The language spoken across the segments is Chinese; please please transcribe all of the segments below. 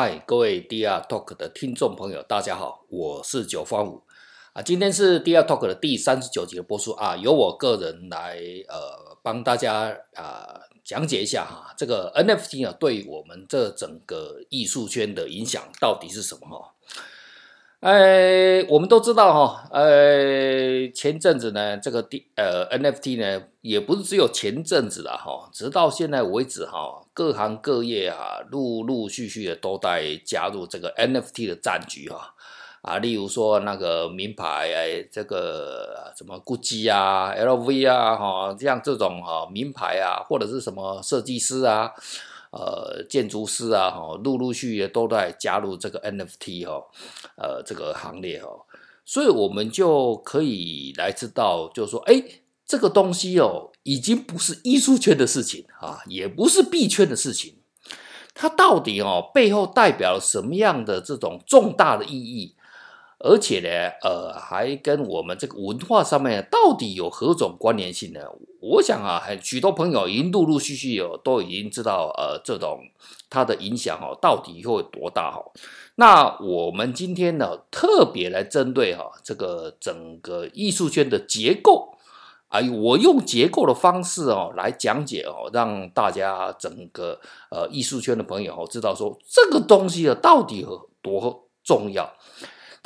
嗨，各位 DR Talk 的听众朋友，大家好，我是九方五啊。今天是 DR Talk 的第三十九集的播出啊，由我个人来呃帮大家啊讲解一下哈，这个 NFT 啊对我们这整个艺术圈的影响到底是什么哈？哎，我们都知道哈，呃，前阵子呢，这个 D 呃 NFT 呢，也不是只有前阵子了哈，直到现在为止哈，各行各业啊，陆陆续续的都在加入这个 NFT 的战局哈，啊，例如说那个名牌哎，这个什么 GUCCI 啊、LV 啊哈，像这种哈名牌啊，或者是什么设计师啊。呃，建筑师啊，哈，陆陆续续都在加入这个 NFT 哈，呃，这个行列哦，所以我们就可以来知道，就是说，哎，这个东西哦，已经不是艺术圈的事情啊，也不是币圈的事情，它到底哦背后代表了什么样的这种重大的意义？而且呢，呃，还跟我们这个文化上面到底有何种关联性呢？我想啊，很许多朋友已经陆陆续续有都已经知道，呃，这种它的影响哦，到底会多大哈？那我们今天呢，特别来针对哈这个整个艺术圈的结构啊，我用结构的方式哦来讲解哦，让大家整个呃艺术圈的朋友哦知道说这个东西啊到底有多重要。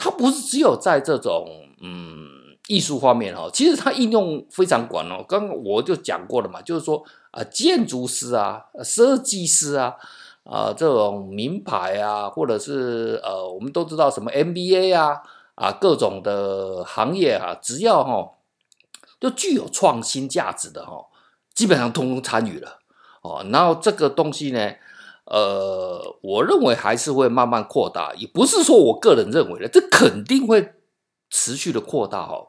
它不是只有在这种嗯艺术方面哈，其实它应用非常广哦。刚刚我就讲过了嘛，就是说啊，建筑师啊、设计师啊、啊这种名牌啊，或者是呃，我们都知道什么 MBA 啊啊各种的行业啊，只要哈就具有创新价值的哈，基本上通通参与了哦。然后这个东西呢。呃，我认为还是会慢慢扩大，也不是说我个人认为的，这肯定会持续的扩大哈。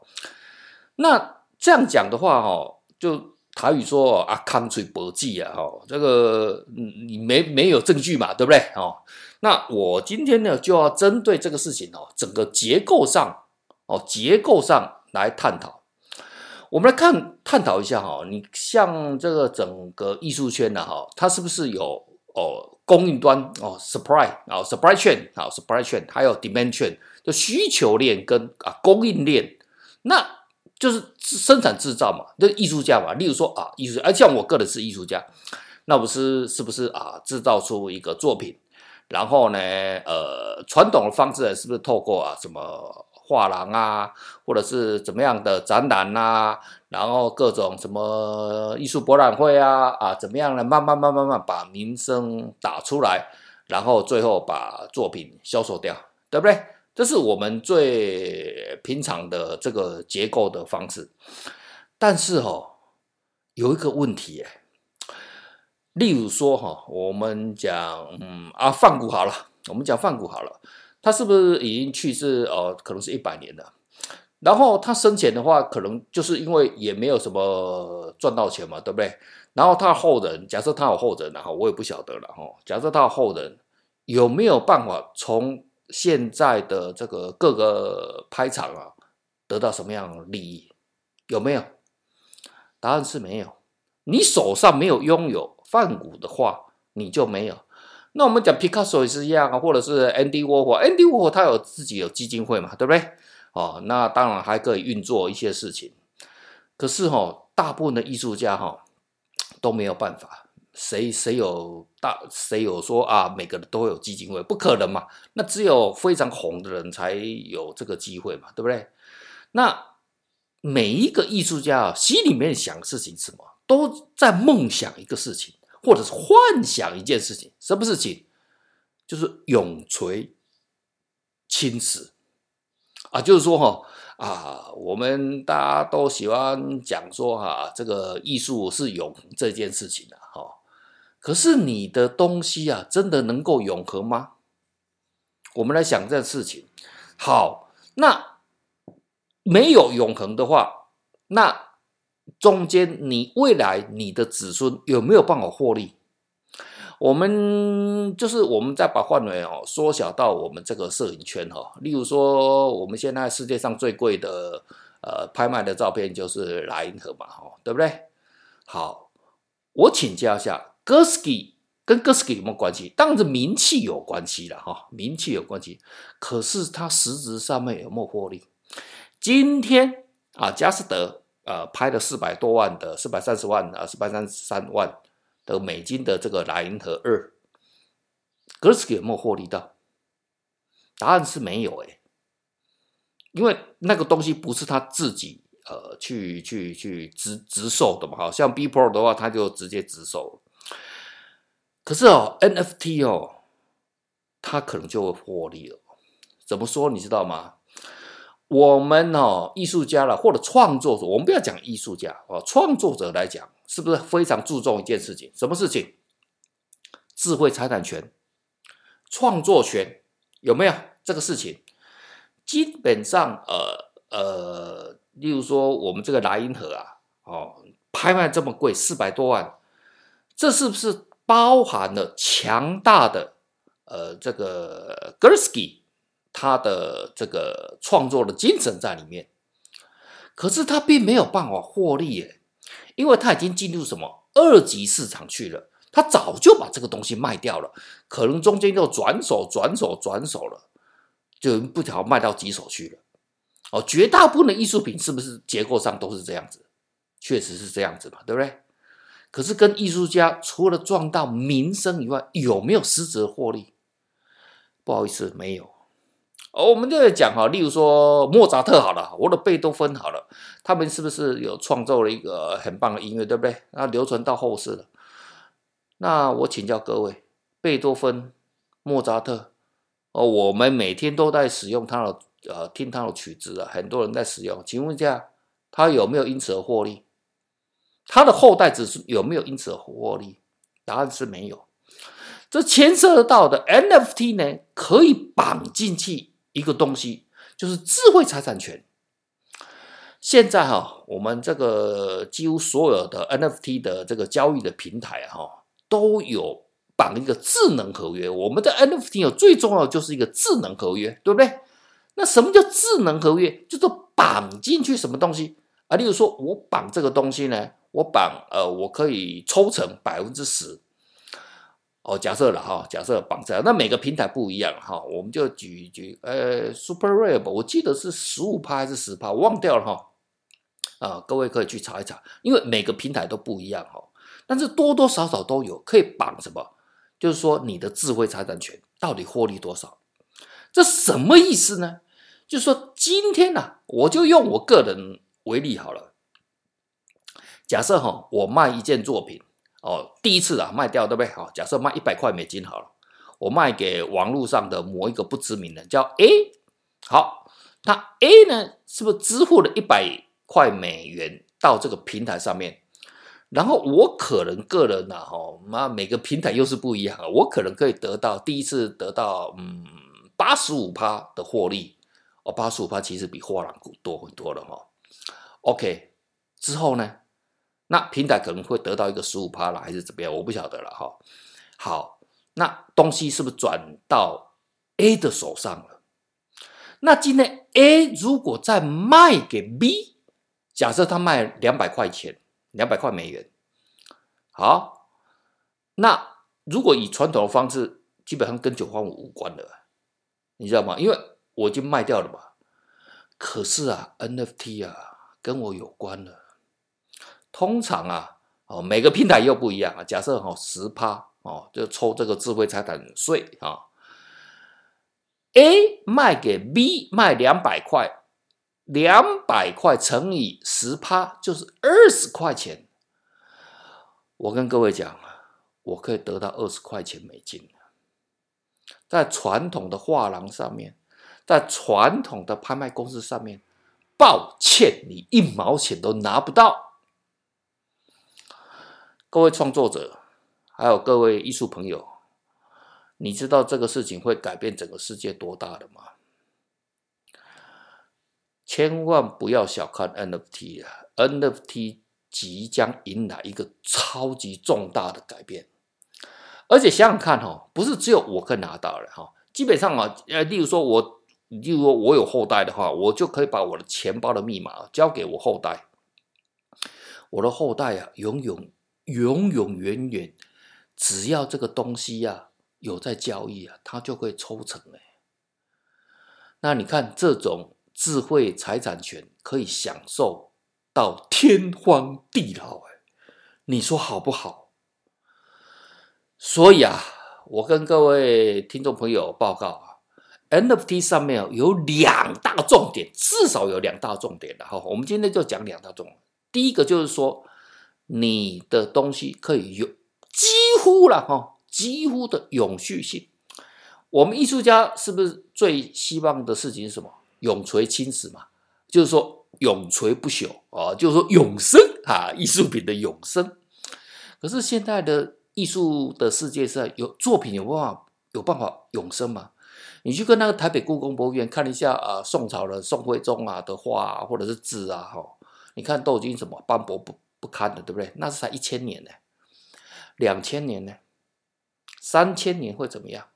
那这样讲的话哈，就台语说啊，空嘴薄记啊哈，这个你没没有证据嘛，对不对？哦，那我今天呢就要针对这个事情哦，整个结构上哦，结构上来探讨。我们来看探讨一下哈，你像这个整个艺术圈呢哈，它是不是有？哦，供应端哦，supply 啊，supply chain 啊，supply chain，还有 demand chain，就需求链跟啊供应链，那就是生产制造嘛，这艺术家嘛。例如说啊，艺术家，像我个人是艺术家，那不是是不是啊，制造出一个作品，然后呢，呃，传统的方式是不是透过啊什么？画廊啊，或者是怎么样的展览啊，然后各种什么艺术博览会啊啊，怎么样呢？慢慢慢慢慢把名声打出来，然后最后把作品销售掉，对不对？这是我们最平常的这个结构的方式。但是哦，有一个问题，例如说哈，我们讲嗯啊，范古好了，我们讲范古好了。他是不是已经去世？哦，可能是一百年了。然后他生前的话，可能就是因为也没有什么赚到钱嘛，对不对？然后他的后人，假设他有后人，然后我也不晓得了哈。假设他的后人有没有办法从现在的这个各个拍场啊得到什么样的利益？有没有？答案是没有。你手上没有拥有梵谷的话，你就没有。那我们讲皮卡索也是一样啊，或者是 Andy Warhol，Andy Warhol 他有自己有基金会嘛，对不对？哦，那当然还可以运作一些事情。可是哈、哦，大部分的艺术家哈、哦、都没有办法。谁谁有大谁有说啊，每个人都有基金会，不可能嘛？那只有非常红的人才有这个机会嘛，对不对？那每一个艺术家啊，心里面想的事情什么？都在梦想一个事情。或者是幻想一件事情，什么事情？就是永垂青史啊！就是说哈啊，我们大家都喜欢讲说哈，这个艺术是永这件事情的哈。可是你的东西啊，真的能够永恒吗？我们来想这件事情。好，那没有永恒的话，那。中间，你未来你的子孙有没有办法获利？我们就是我们再把范围哦缩小到我们这个摄影圈哈，例如说我们现在世界上最贵的呃拍卖的照片就是莱茵河嘛哈，对不对？好，我请教一下，Gucci 跟 Gursky 有没有关系？当然名气有关系了哈，名气有关系。可是它实质上面有没有获利？今天啊，佳士得呃拍了四百多万的四百三十万啊，四百三十三万的美金的这个莱茵河二，Gursky 有没有获利到？答案是没有诶、因为那个东西不是他自己呃去去去直直售的嘛，好像 B Pro 的话，他就直接直售。可是哦，NFT 哦，他可能就会获利了。怎么说？你知道吗？我们哦，艺术家了或者创作者，我们不要讲艺术家哦，创作者来讲，是不是非常注重一件事情？什么事情？智慧财产权、创作权有没有这个事情？基本上，呃呃，例如说我们这个莱茵河啊，哦，拍卖这么贵，四百多万，这是不是？包含了强大的呃这个 Gersky 他的这个创作的精神在里面，可是他并没有办法获利耶，因为他已经进入什么二级市场去了，他早就把这个东西卖掉了，可能中间又转手转手转手了，就不晓得卖到几手去了。哦，绝大部分的艺术品是不是结构上都是这样子？确实是这样子嘛，对不对？可是，跟艺术家除了赚到名声以外，有没有实质的获利？不好意思，没有。哦，我们就在讲哈，例如说莫扎特好了，我的贝多芬好了，他们是不是有创作了一个很棒的音乐，对不对？那流传到后世了。那我请教各位，贝多芬、莫扎特，哦，我们每天都在使用他的呃，听他的曲子啊，很多人在使用。请问一下，他有没有因此而获利？他的后代子孙有没有因此而获利？答案是没有。这牵涉到的 NFT 呢，可以绑进去一个东西，就是智慧财产权。现在哈，我们这个几乎所有的 NFT 的这个交易的平台哈，都有绑一个智能合约。我们的 NFT 有最重要的就是一个智能合约，对不对？那什么叫智能合约？就是绑进去什么东西啊？例如说我绑这个东西呢？我绑呃，我可以抽成百分之十哦。假设了哈，假设绑这样，那每个平台不一样哈，我们就举举呃，Super Rare，我记得是十五趴还是十趴，忘掉了哈。啊，各位可以去查一查，因为每个平台都不一样哈。但是多多少少都有可以绑什么，就是说你的智慧财产权到底获利多少？这什么意思呢？就是说今天呢、啊，我就用我个人为例好了。假设哈，我卖一件作品哦，第一次啊卖掉，对不对？好，假设卖一百块美金好了，我卖给网络上的某一个不知名的叫 A，好，那 A 呢，是不是支付了一百块美元到这个平台上面？然后我可能个人呐，哈，那每个平台又是不一样，我可能可以得到第一次得到嗯八十五趴的获利，哦，八十五趴其实比货郎股多很多了哈。OK，之后呢？那平台可能会得到一个十五趴了，还是怎么样？我不晓得了哈。好，那东西是不是转到 A 的手上了？那今天 A 如果再卖给 B，假设他卖两百块钱，两百块美元。好，那如果以传统的方式，基本上跟九方五无关的，你知道吗？因为我已经卖掉了嘛。可是啊，NFT 啊，跟我有关了。通常啊，哦，每个平台又不一样啊。假设哈十趴哦，就抽这个智慧财产税啊。A 卖给 B 卖两百块，两百块乘以十趴就是二十块钱。我跟各位讲，我可以得到二十块钱美金。在传统的画廊上面，在传统的拍卖公司上面，抱歉，你一毛钱都拿不到。各位创作者，还有各位艺术朋友，你知道这个事情会改变整个世界多大的吗？千万不要小看 NFT 啊！NFT 即将迎来一个超级重大的改变，而且想想看哈，不是只有我可以拿到了哈，基本上啊，呃，例如说我，例如说我有后代的话，我就可以把我的钱包的密码交给我后代，我的后代啊，拥有。永永远远只要这个东西呀、啊、有在交易啊，它就会抽成哎。那你看这种智慧财产权可以享受到天荒地老哎，你说好不好？所以啊，我跟各位听众朋友报告啊，NFT 上面有两大重点，至少有两大重点的哈。我们今天就讲两大重点。第一个就是说，你的东西可以有几乎了哈，几乎的永续性。我们艺术家是不是最希望的事情是什么？永垂青史嘛，就是说永垂不朽啊，就是说永生啊，艺术品的永生。可是现在的艺术的世界上，有作品有办法有办法永生吗？你去跟那个台北故宫博物院看一下啊，宋朝的宋徽宗啊的画啊，或者是字啊，哈。你看都已经什么斑驳不不堪的，对不对？那是才一千年呢，两千年呢，三千年会怎么样？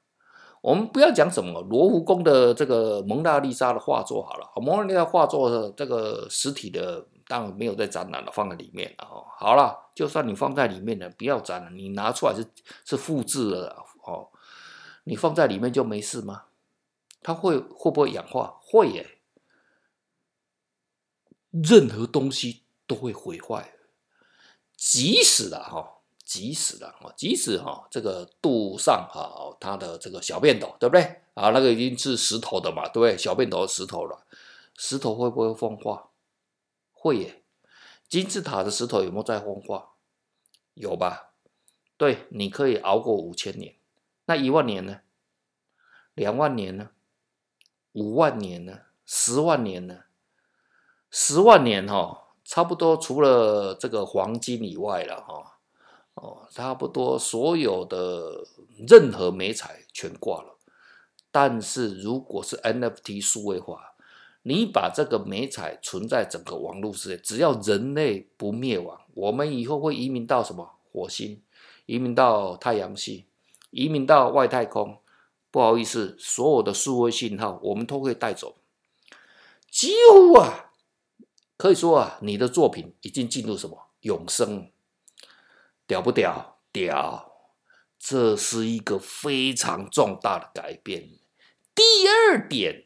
我们不要讲什么罗浮宫的这个蒙娜丽莎的画作好了，蒙娜丽莎画作的这个实体的当然没有在展览了，放在里面了哦。好了，就算你放在里面了，不要展了，你拿出来是是复制了哦，你放在里面就没事吗？它会会不会氧化？会耶。任何东西都会毁坏，急死了哈，急死了哈，即使哈，这个杜尚哈，他的这个小便斗，对不对？啊，那个已经是石头的嘛，对不对？小便斗石头了，石头会不会风化？会耶。金字塔的石头有没有在风化？有吧？对，你可以熬过五千年，那一万年呢？两万年呢？五万年呢？十万年呢？十万年哈，差不多除了这个黄金以外了哈，哦，差不多所有的任何美材全挂了。但是如果是 NFT 数位化，你把这个美材存在整个网络世界，只要人类不灭亡，我们以后会移民到什么火星，移民到太阳系，移民到外太空。不好意思，所有的数位信号我们都会带走，几乎啊。可以说啊，你的作品已经进入什么永生？屌不屌？屌！这是一个非常重大的改变。第二点，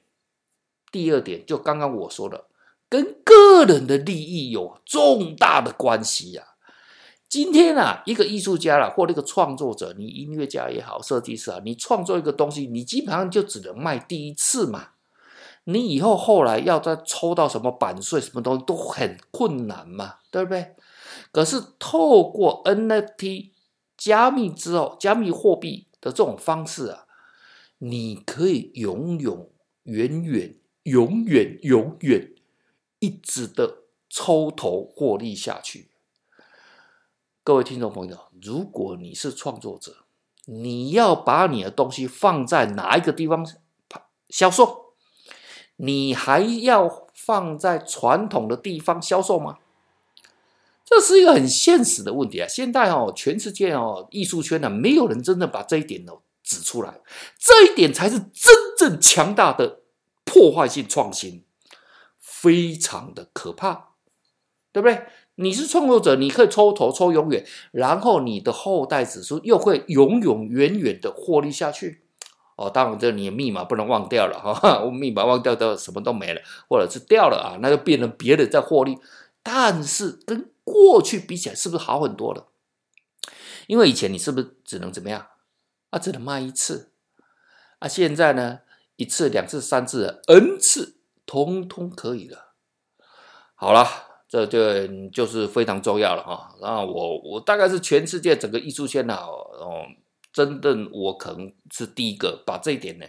第二点就刚刚我说的，跟个人的利益有重大的关系呀。今天啊，一个艺术家啦，或者一个创作者，你音乐家也好，设计师啊，你创作一个东西，你基本上就只能卖第一次嘛。你以后后来要再抽到什么版税，什么东西都很困难嘛，对不对？可是透过 NFT 加密之后，加密货币的这种方式啊，你可以永永远远、永远永远一直的抽头获利下去。各位听众朋友，如果你是创作者，你要把你的东西放在哪一个地方销售？你还要放在传统的地方销售吗？这是一个很现实的问题啊！现在哦，全世界哦，艺术圈呢，没有人真的把这一点哦指出来，这一点才是真正强大的破坏性创新，非常的可怕，对不对？你是创作者，你可以抽头抽永远，然后你的后代子孙又会永永远远的获利下去。哦，当然，这你密码不能忘掉了 哈，我密码忘掉都什么都没了，或者是掉了啊，那就变成别人在获利。但是跟过去比起来，是不是好很多了？因为以前你是不是只能怎么样啊？只能卖一次啊？现在呢，一次、两次、三次、N 次，通通可以了。好了，这就就是非常重要了哈。那我我大概是全世界整个艺术圈的哦。真的，我可能是第一个把这一点呢，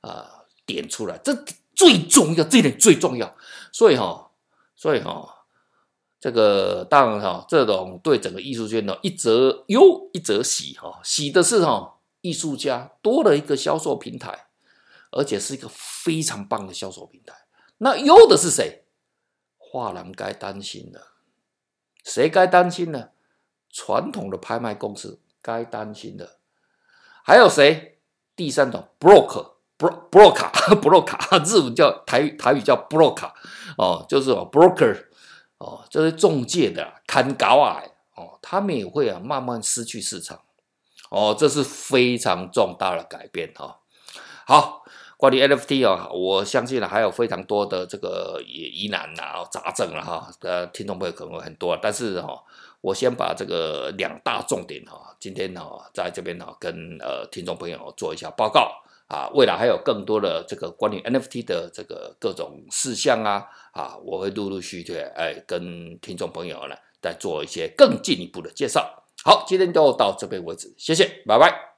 啊、点出来，这最重要，这一点最重要。所以哈、哦，所以哈、哦，这个当然哈，这种对整个艺术圈呢，一则忧，一则喜哈。喜的是哈，艺术家多了一个销售平台，而且是一个非常棒的销售平台。那忧的是谁？画廊该担心的，谁该担心呢？传统的拍卖公司该担心的。还有谁？第三种，broker，bro，broker，broker，日文叫台语台语叫 broker，哦，就是，broker，哦，就是中介的看高啊，哦，他们也会啊慢慢失去市场，哦，这是非常重大的改变哈。好，关于 NFT 啊，我相信呢还有非常多的这个疑难啊、杂症了哈。呃，听众朋友可能很多，但是哈，我先把这个两大重点哈，今天哈在这边哈跟呃听众朋友做一下报告啊。未来还有更多的这个关于 NFT 的这个各种事项啊啊，我会陆陆续续哎跟听众朋友呢再做一些更进一步的介绍。好，今天就到这边为止，谢谢，拜拜。